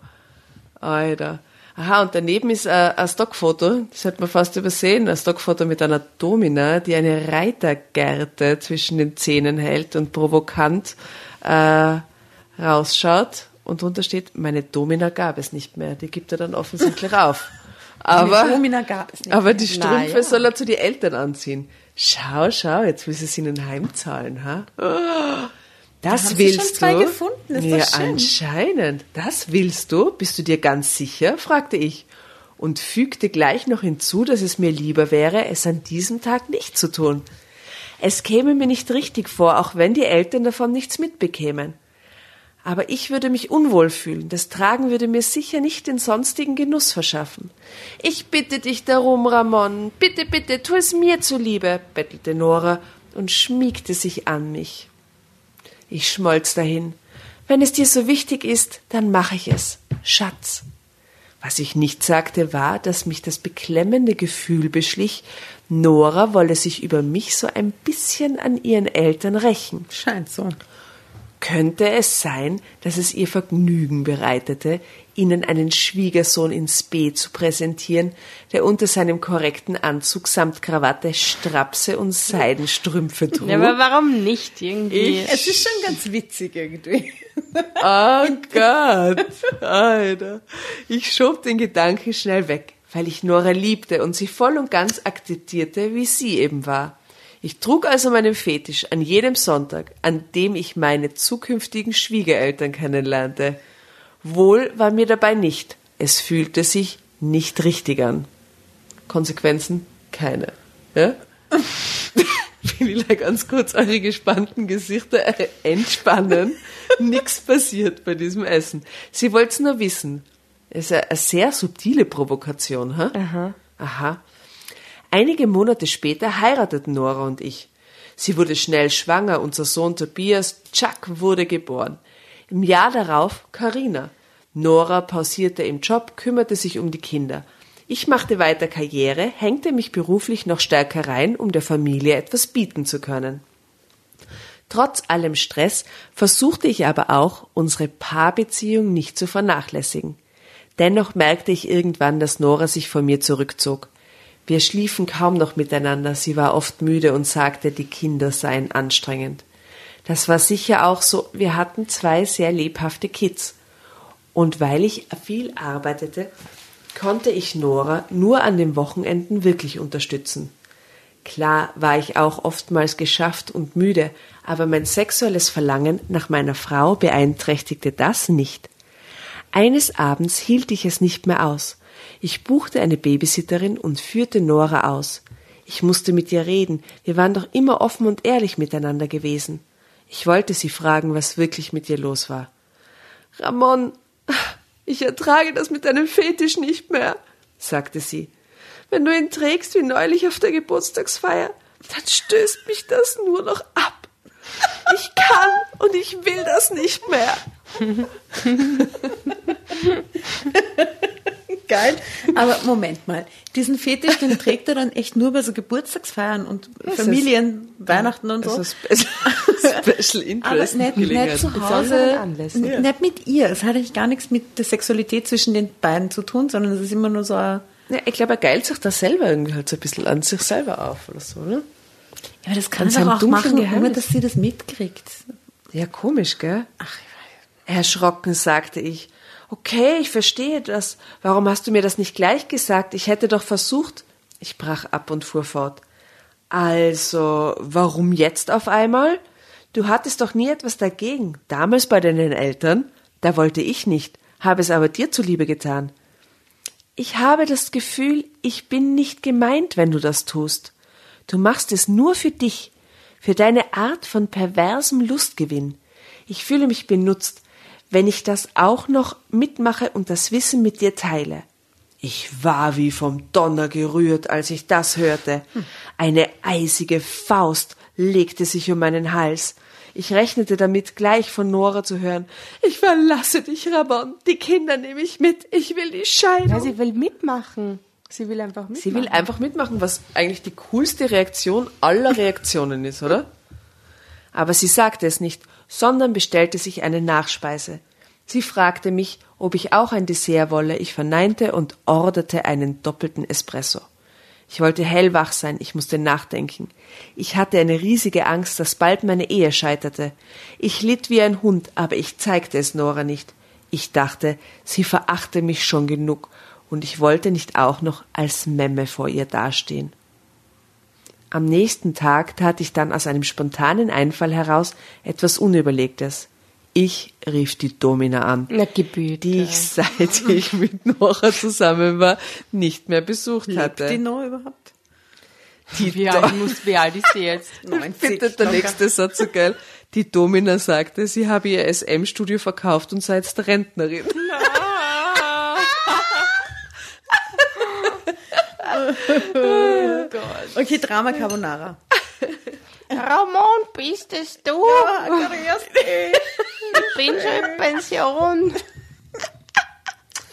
schau. Alter. Aha, und daneben ist äh, ein Stockfoto, das hat man fast übersehen, ein Stockfoto mit einer Domina, die eine Reitergerte zwischen den Zähnen hält und provokant äh, rausschaut. Und drunter steht, meine Domina gab es nicht mehr. Die gibt er dann offensichtlich auf. Aber, aber die Strümpfe ja. soll er zu die Eltern anziehen. Schau, schau, jetzt will sie es ihnen heimzahlen, ha? Das sie willst schon zwei du? gefunden, ist ja, anscheinend. Das willst du? Bist du dir ganz sicher? fragte ich. und fügte gleich noch hinzu, dass es mir lieber wäre, es an diesem Tag nicht zu tun. Es käme mir nicht richtig vor, auch wenn die Eltern davon nichts mitbekämen. Aber ich würde mich unwohl fühlen, das Tragen würde mir sicher nicht den sonstigen Genuss verschaffen. Ich bitte dich darum, Ramon, bitte, bitte, tu es mir zuliebe, bettelte Nora und schmiegte sich an mich. Ich schmolz dahin. Wenn es dir so wichtig ist, dann mache ich es. Schatz. Was ich nicht sagte, war, dass mich das beklemmende Gefühl beschlich, Nora wolle sich über mich so ein bisschen an ihren Eltern rächen. Scheint so. Könnte es sein, dass es ihr Vergnügen bereitete, ihnen einen Schwiegersohn ins B zu präsentieren, der unter seinem korrekten Anzug samt Krawatte Strapse und Seidenstrümpfe trug? Ja, aber warum nicht irgendwie? Es ist schon ganz witzig irgendwie. Oh Gott, Alter. Ich schob den Gedanken schnell weg, weil ich Nora liebte und sie voll und ganz akzeptierte, wie sie eben war. Ich trug also meinen Fetisch an jedem Sonntag, an dem ich meine zukünftigen Schwiegereltern kennenlernte. Wohl war mir dabei nicht. Es fühlte sich nicht richtig an. Konsequenzen? Keine. Ja? <laughs> ich ganz kurz eure gespannten Gesichter entspannen. <laughs> Nix passiert bei diesem Essen. Sie wollt's nur wissen. Es ist eine sehr subtile Provokation, ha? Aha. Aha. Einige Monate später heirateten Nora und ich. Sie wurde schnell schwanger, unser Sohn Tobias Chuck wurde geboren. Im Jahr darauf Karina. Nora pausierte im Job, kümmerte sich um die Kinder. Ich machte weiter Karriere, hängte mich beruflich noch stärker rein, um der Familie etwas bieten zu können. Trotz allem Stress versuchte ich aber auch, unsere Paarbeziehung nicht zu vernachlässigen. Dennoch merkte ich irgendwann, dass Nora sich von mir zurückzog. Wir schliefen kaum noch miteinander, sie war oft müde und sagte, die Kinder seien anstrengend. Das war sicher auch so, wir hatten zwei sehr lebhafte Kids. Und weil ich viel arbeitete, konnte ich Nora nur an den Wochenenden wirklich unterstützen. Klar war ich auch oftmals geschafft und müde, aber mein sexuelles Verlangen nach meiner Frau beeinträchtigte das nicht. Eines Abends hielt ich es nicht mehr aus. Ich buchte eine Babysitterin und führte Nora aus. Ich musste mit ihr reden, wir waren doch immer offen und ehrlich miteinander gewesen. Ich wollte sie fragen, was wirklich mit ihr los war. Ramon, ich ertrage das mit deinem Fetisch nicht mehr, sagte sie. Wenn du ihn trägst wie neulich auf der Geburtstagsfeier, dann stößt mich das nur noch ab. Ich kann und ich will das nicht mehr. <laughs> Geil. Aber Moment mal, diesen Fetisch, den trägt er dann echt nur bei so Geburtstagsfeiern und Das Familien, Weihnachten und so. Spe Special Aber Interest. nicht, nicht zu Hause, n- nicht mit ihr. Es hat eigentlich gar nichts mit der Sexualität zwischen den beiden zu tun, sondern es ist immer nur so ein, Ja, ich glaube, er geilt sich da selber irgendwie halt so ein bisschen an sich selber auf oder so, ne? ja, aber das kann er doch auch machen, ohne dass sie das mitkriegt. Ja, komisch, gell? Ach, Erschrocken sagte ich. Okay, ich verstehe das. Warum hast du mir das nicht gleich gesagt? Ich hätte doch versucht. Ich brach ab und fuhr fort. Also, warum jetzt auf einmal? Du hattest doch nie etwas dagegen. Damals bei deinen Eltern? Da wollte ich nicht, habe es aber dir zuliebe getan. Ich habe das Gefühl, ich bin nicht gemeint, wenn du das tust. Du machst es nur für dich, für deine Art von perversem Lustgewinn. Ich fühle mich benutzt, wenn ich das auch noch mitmache und das Wissen mit dir teile. Ich war wie vom Donner gerührt, als ich das hörte. Eine eisige Faust legte sich um meinen Hals. Ich rechnete damit, gleich von Nora zu hören. Ich verlasse dich, Ramon. Die Kinder nehme ich mit. Ich will die Scheidung. Ja, sie will mitmachen. Sie will einfach mitmachen. Sie will einfach mitmachen, was eigentlich die coolste Reaktion aller Reaktionen ist, oder? Aber sie sagte es nicht, sondern bestellte sich eine Nachspeise. Sie fragte mich, ob ich auch ein Dessert wolle. Ich verneinte und orderte einen doppelten Espresso. Ich wollte hellwach sein, ich musste nachdenken. Ich hatte eine riesige Angst, dass bald meine Ehe scheiterte. Ich litt wie ein Hund, aber ich zeigte es Nora nicht. Ich dachte, sie verachte mich schon genug, und ich wollte nicht auch noch als Memme vor ihr dastehen. Am nächsten Tag tat ich dann aus einem spontanen Einfall heraus etwas Unüberlegtes. Ich rief die Domina an, Na, gebührt. die ich seit <laughs> ich mit Nora zusammen war, nicht mehr besucht Lebt hatte. die noch überhaupt? Die wie alt, muss, wie alt ist sie jetzt? <laughs> Ich finde der nächste Satz so geil. Die Domina sagte, sie habe ihr SM-Studio verkauft und sei jetzt Rentnerin. <laughs> Okay, Drama Carbonara. Ramon, bist es du? Ich bin schon in Pension.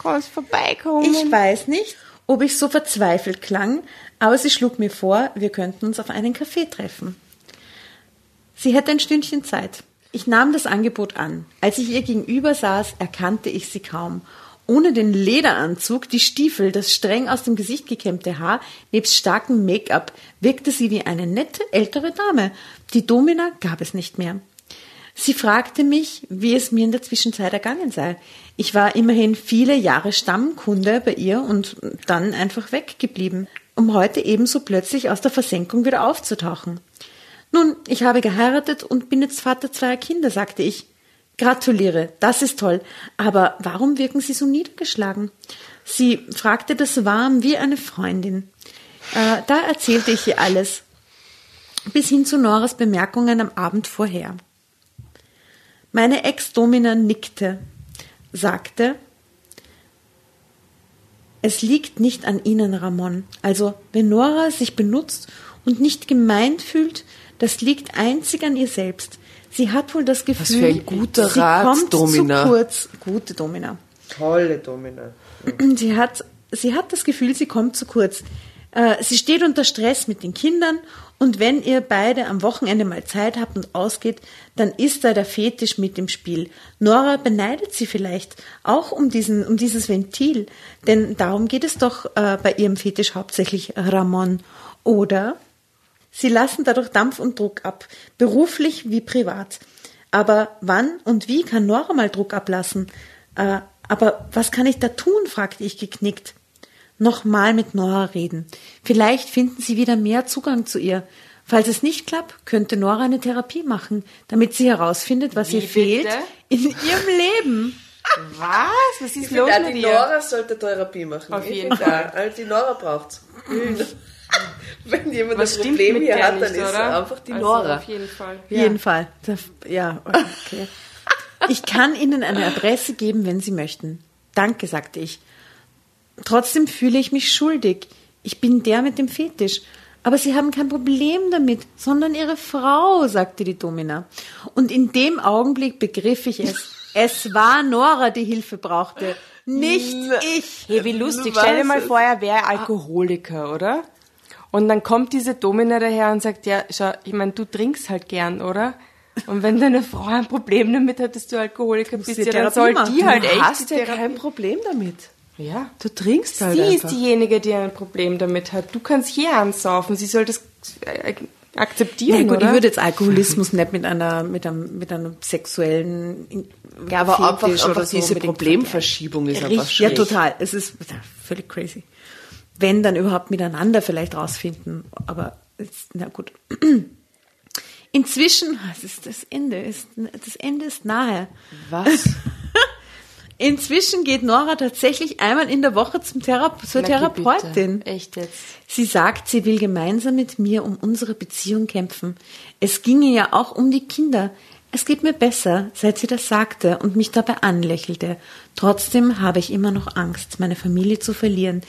Kannst vorbeikommen. Ich weiß nicht, ob ich so verzweifelt klang, aber sie schlug mir vor, wir könnten uns auf einen Kaffee treffen. Sie hätte ein Stündchen Zeit. Ich nahm das Angebot an. Als ich ihr gegenüber saß, erkannte ich sie kaum. Ohne den Lederanzug, die Stiefel, das streng aus dem Gesicht gekämmte Haar, nebst starkem Make-up, wirkte sie wie eine nette ältere Dame. Die Domina gab es nicht mehr. Sie fragte mich, wie es mir in der Zwischenzeit ergangen sei. Ich war immerhin viele Jahre Stammkunde bei ihr und dann einfach weggeblieben, um heute ebenso plötzlich aus der Versenkung wieder aufzutauchen. Nun, ich habe geheiratet und bin jetzt Vater zweier Kinder, sagte ich. Gratuliere, das ist toll. Aber warum wirken Sie so niedergeschlagen? Sie fragte das warm wie eine Freundin. Äh, da erzählte ich ihr alles, bis hin zu Noras Bemerkungen am Abend vorher. Meine Ex-Domina nickte, sagte, es liegt nicht an Ihnen, Ramon. Also, wenn Nora sich benutzt und nicht gemeint fühlt, das liegt einzig an ihr selbst. Sie hat wohl das Gefühl, für ein guter sie Rat, kommt Domina. zu kurz. Gute Domina. Tolle Domina. Sie hat, sie hat das Gefühl, sie kommt zu kurz. Äh, Sie steht unter Stress mit den Kindern und wenn ihr beide am Wochenende mal Zeit habt und ausgeht, dann ist da der Fetisch mit im Spiel. Nora beneidet sie vielleicht auch um diesen, um dieses Ventil, denn darum geht es doch äh, bei ihrem Fetisch hauptsächlich Ramon. Oder sie lassen dadurch Dampf und Druck ab, beruflich wie privat. Aber wann und wie kann Nora mal Druck ablassen? Äh, aber was kann ich da tun? fragte ich geknickt. Nochmal mit Nora reden. Vielleicht finden sie wieder mehr Zugang zu ihr. Falls es nicht klappt, könnte Nora eine Therapie machen, damit sie herausfindet, was Wie ihr fehlt bitte? in ihrem Leben. Was? Was ist los Ja, mit die dir? Nora sollte Therapie machen. Auf Ich jeden auch. Also die Nora braucht's. <laughs> Wenn jemand Was ein Problem hier hat, dann nicht, ist es oder? einfach die Also Nora. Auf jeden Fall. Jeden Fall. Das- Ja, okay. Ich kann Ihnen eine Adresse geben, wenn Sie möchten. Danke, sagte ich. Trotzdem fühle ich mich schuldig. Ich bin der mit dem Fetisch. Aber Sie haben kein Problem damit, sondern Ihre Frau, sagte die Domina. Und in dem Augenblick begriff ich es. Es war Nora, die Hilfe brauchte, nicht ich. Hey, wie lustig. Stell dir mal vor, er wäre Alkoholiker, oder? Und dann kommt diese Domina daher und sagt, ja, schau, ich meine, du trinkst halt gern, oder? Und wenn deine Frau ein Problem damit hat, dass du Alkoholiker bist, die ja, dann soll machen. die halt du echt hast die ja kein Problem damit. Ja. Du trinkst halt Sie einfach. ist diejenige, die ein Problem damit hat. Du kannst hier ansaufen. Sie soll das äh, akzeptieren, Ja, gut, oder? ich würde jetzt Alkoholismus nicht mit einer, mit einem, mit einem sexuellen ja, aber einfach, Fetisch einfach oder so diese Problemverschiebung ist einfach Richtig, ja, total. Es ist völlig crazy. Wenn dann überhaupt miteinander vielleicht rausfinden, aber na gut. Inzwischen, es ist das Ende, ist, das Ende ist nahe. Was? <laughs> Inzwischen geht Nora tatsächlich einmal in der Woche zum Thera zur Therapeutin. bitte. Echt jetzt. Sie sagt, sie will gemeinsam mit mir um unsere Beziehung kämpfen. Es ginge ja auch um die Kinder. Es geht mir besser, seit sie das sagte und mich dabei anlächelte. Trotzdem habe ich immer noch Angst, meine Familie zu verlieren.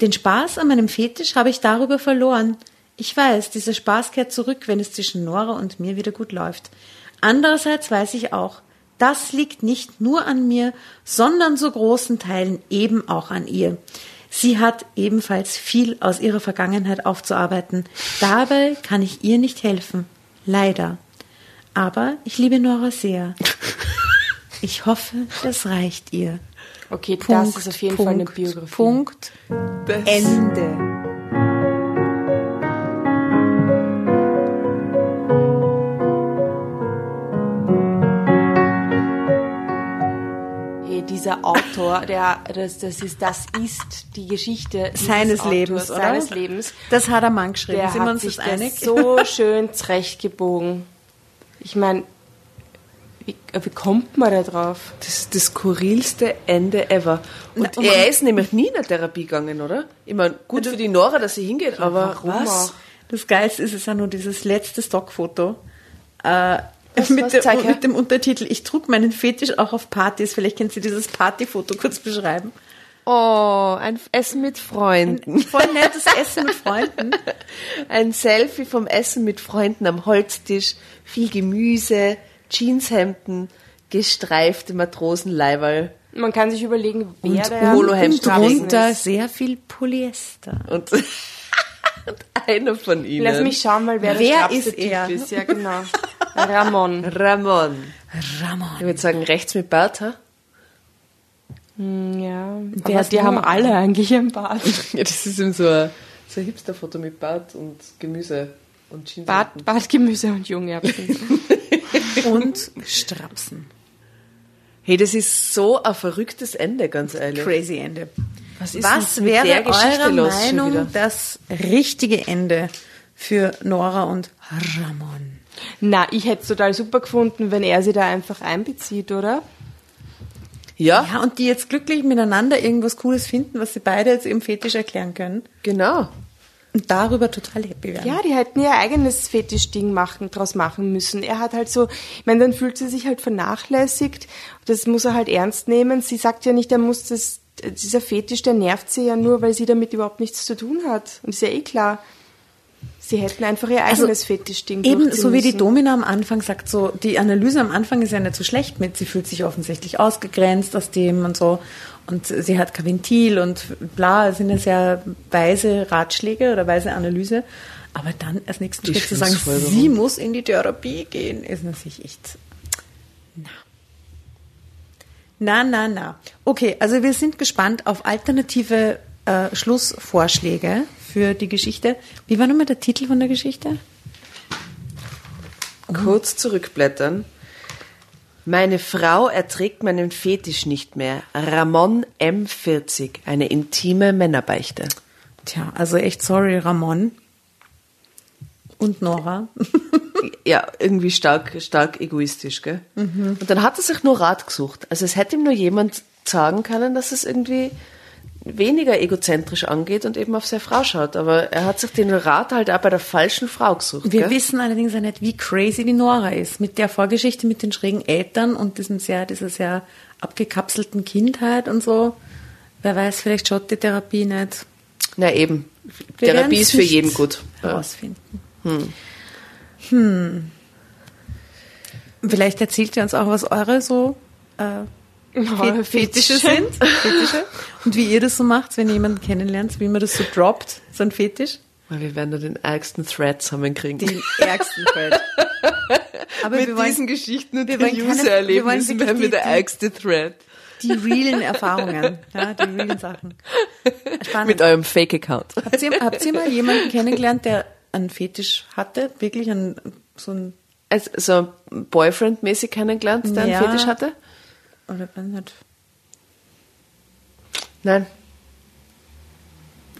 Den Spaß an meinem Fetisch habe ich darüber verloren. Ich weiß, dieser Spaß kehrt zurück, wenn es zwischen Nora und mir wieder gut läuft. Andererseits weiß ich auch, das liegt nicht nur an mir, sondern zu großen Teilen eben auch an ihr. Sie hat ebenfalls viel aus ihrer Vergangenheit aufzuarbeiten. Dabei kann ich ihr nicht helfen. Leider. Aber ich liebe Nora sehr. <laughs> Ich hoffe, das reicht ihr. Okay, Punkt, das ist auf jeden Punkt, Fall eine Biografie. Punkt. Ende. Hey, dieser Autor, der, das, das ist, das ist die Geschichte Seines Autors, Lebens, oder? Seines Lebens. Das hat er Mann geschrieben. Der Sind wir hat uns sich das das einig? so schön zurechtgebogen. Ich meine, Wie, wie kommt man da drauf? Das ist das skurrilste Ende ever. Und Na, und er ist nämlich nie in eine Therapie gegangen, oder? Ich meine, gut für die Nora, dass sie hingeht, aber warum was? auch? Das Geilste ist es ja nur dieses letzte Stockfoto. Äh, Was- mit, was? der, Zeig mit dem Untertitel, ich trug meinen Fetisch auch auf Partys. Vielleicht können Sie dieses Partyfoto kurz beschreiben. Oh, ein Essen mit Freunden. Voll nettes Essen mit Freunden. <laughs> Ein Selfie vom Essen mit Freunden am Holztisch, viel Gemüse, Jeanshemden, gestreifte Matrosenleiberl Man kann sich überlegen, wer Und der Straßen drunter ist. sehr viel Polyester. und, <laughs> und einer von ihnen. Lass mich schauen mal, wer, Wer der ist Typ er? ist. Ja, genau. Ramon. <laughs> Ramon. Ramon. Ich würde sagen, rechts mit Bart, ha? Hm, Ja, Wer aber die haben alle eigentlich einen Bart. <laughs> Ja, das ist eben so ein, so ein Hipster-Foto mit Bart und Gemüse und Jeans. Bart, Bartgemüse und Jungerbsen. Und Strapsen. Hey, das ist so ein verrücktes Ende, ganz ehrlich. Crazy Ende. Was ist Was wäre der Geschichte eure los schon wieder? Meinung das richtige Ende für Nora und Ramon? Na, ich hätte es total super gefunden, wenn er sie da einfach einbezieht, oder? Ja, Ja, und die jetzt glücklich miteinander irgendwas Cooles finden, was sie beide jetzt eben fetisch erklären können genau. Darüber total happy werden. Ja, die hätten ihr eigenes Fetischding machen, draus machen müssen. Er hat halt so, ich meine, dann fühlt sie sich halt vernachlässigt. Das muss er halt ernst nehmen. Sie sagt ja nicht, er muss das, dieser Fetisch, der nervt sie ja nur, weil sie damit überhaupt nichts zu tun hat. Und ist ja eh klar. Sie hätten einfach ihr Also, eigenes Fetischding Eben, so wie die. Domina am Anfang sagt, so, die Analyse am Anfang ist ja nicht so schlecht mit, sie fühlt sich offensichtlich ausgegrenzt aus dem und so, und sie hat kein Ventil und bla, das sind ja sehr weise Ratschläge oder weise Analyse, aber dann als nächsten Die Schritt zu sagen, sie muss in die Therapie gehen, ist natürlich echt, na. Na, na, na. Okay, also wir sind gespannt auf alternative äh, Schlussvorschläge für die Geschichte. Wie war nochmal der Titel von der Geschichte? Kurz zurückblättern. Meine Frau erträgt meinen Fetisch nicht mehr. Ramon M40, eine intime Männerbeichte. Tja, also echt sorry, Ramon. Und Nora. <laughs> Ja, irgendwie stark, stark egoistisch, gell? Und dann hat er sich nur Rat gesucht. Also es hätte ihm nur jemand sagen können, dass es irgendwie weniger egozentrisch angeht und eben auf seine Frau schaut. Aber er hat sich den Rat halt auch bei der falschen Frau gesucht. Wir gell? wissen allerdings ja nicht, wie crazy die Nora ist. Mit der Vorgeschichte mit den schrägen Eltern und diesem sehr, dieser sehr abgekapselten Kindheit und so. Wer weiß, vielleicht schaut die Therapie nicht. Na eben. Wir Therapie ist für jeden gut. Herausfinden. Hm. Vielleicht erzählt ihr uns auch, was eure so äh, Fe- Fetische sind. Fetische. Und wie ihr das so macht, wenn ihr jemanden kennenlernt, wie man das so droppt, so ein Fetisch. Weil wir werden da den ärgsten Thread zusammenkriegen. Den ärgsten Thread. <laughs> Aber Mit wir wollen diesen Geschichten und wir den User-Erlebnissen werden wir der ärgste Thread. die realen Erfahrungen, ja, die realen Sachen. Spannend. Mit eurem Fake-Account. Habt ihr, habt ihr mal jemanden kennengelernt, der einen Fetisch hatte? Wirklich einen, so ein, Also, so Boyfriend-mäßig kennengelernt, der Ja. einen Fetisch hatte? Oder weiß nicht. Nein.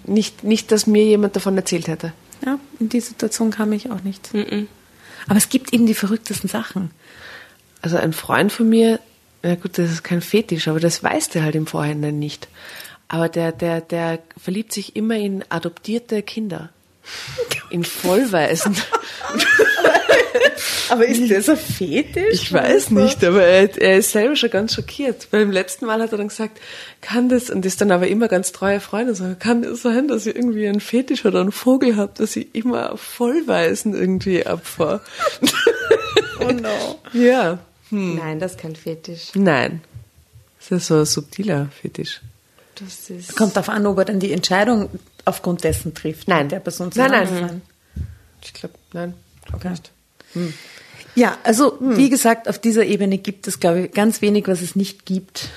Nicht, nicht, dass mir jemand davon erzählt hätte. Ja, in die Situation kam ich auch nicht. Aber es gibt eben die verrücktesten Sachen. Also ein Freund von mir, na gut, das ist kein Fetisch, aber das weiß der halt im Vorhinein nicht. Aber der, der, der verliebt sich immer in adoptierte Kinder. In Vollweisen. <laughs> <laughs> Aber ist das ein Fetisch? Ich weiß nicht, aber er, er ist selber schon ganz schockiert. Beim letzten Mal hat er dann gesagt, kann das, und ist dann aber immer ganz treuer Freund, und so, kann das sein, dass ihr irgendwie einen Fetisch oder einen Vogel habt, dass ich immer Vollweisen irgendwie abfahre? <laughs> Oh no. ja. Nein, das ist kein Fetisch. Nein. Das ist ja so ein subtiler Fetisch. Das ist Kommt darauf an, ob er dann die Entscheidung aufgrund dessen trifft. Nein. Der Person Nein, nein. sein. Ich glaube, nein. Okay. Ja, also Hm. wie gesagt, auf dieser Ebene gibt es, glaube ich, ganz wenig, was es nicht gibt.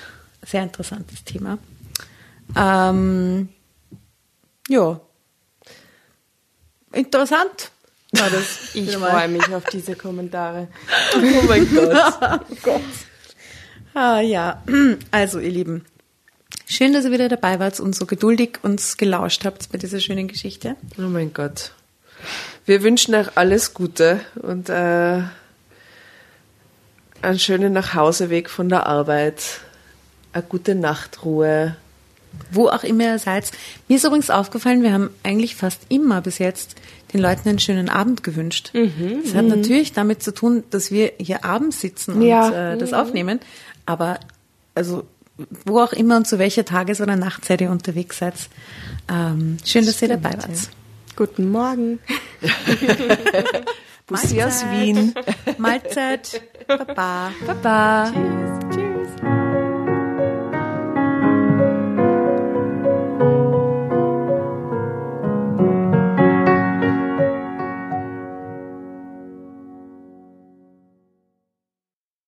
Sehr interessantes Thema. Ähm, ja. Interessant war das. <laughs> ich freue mich auf diese Kommentare. <laughs> Oh mein <laughs> Gott. Ah, ja, also ihr Lieben, schön, dass ihr wieder dabei wart und so geduldig uns gelauscht habt bei dieser schönen Geschichte. Oh mein Gott. Wir wünschen euch alles Gute und äh, einen schönen Nachhauseweg von der Arbeit, eine gute Nachtruhe. Wo auch immer ihr seid. Mir ist übrigens aufgefallen, wir haben eigentlich fast immer bis jetzt den Leuten einen schönen Abend gewünscht. das hat natürlich damit zu tun, dass wir hier abends sitzen und Ja. äh, das aufnehmen. Aber also wo auch immer und zu welcher Tages- oder Nachtzeit ihr unterwegs seid, ähm, schön, dass ihr dabei wart. Guten Morgen. <laughs> Bussi aus Wien. Mahlzeit. Baba. Baba. Tschüss. Tschüss.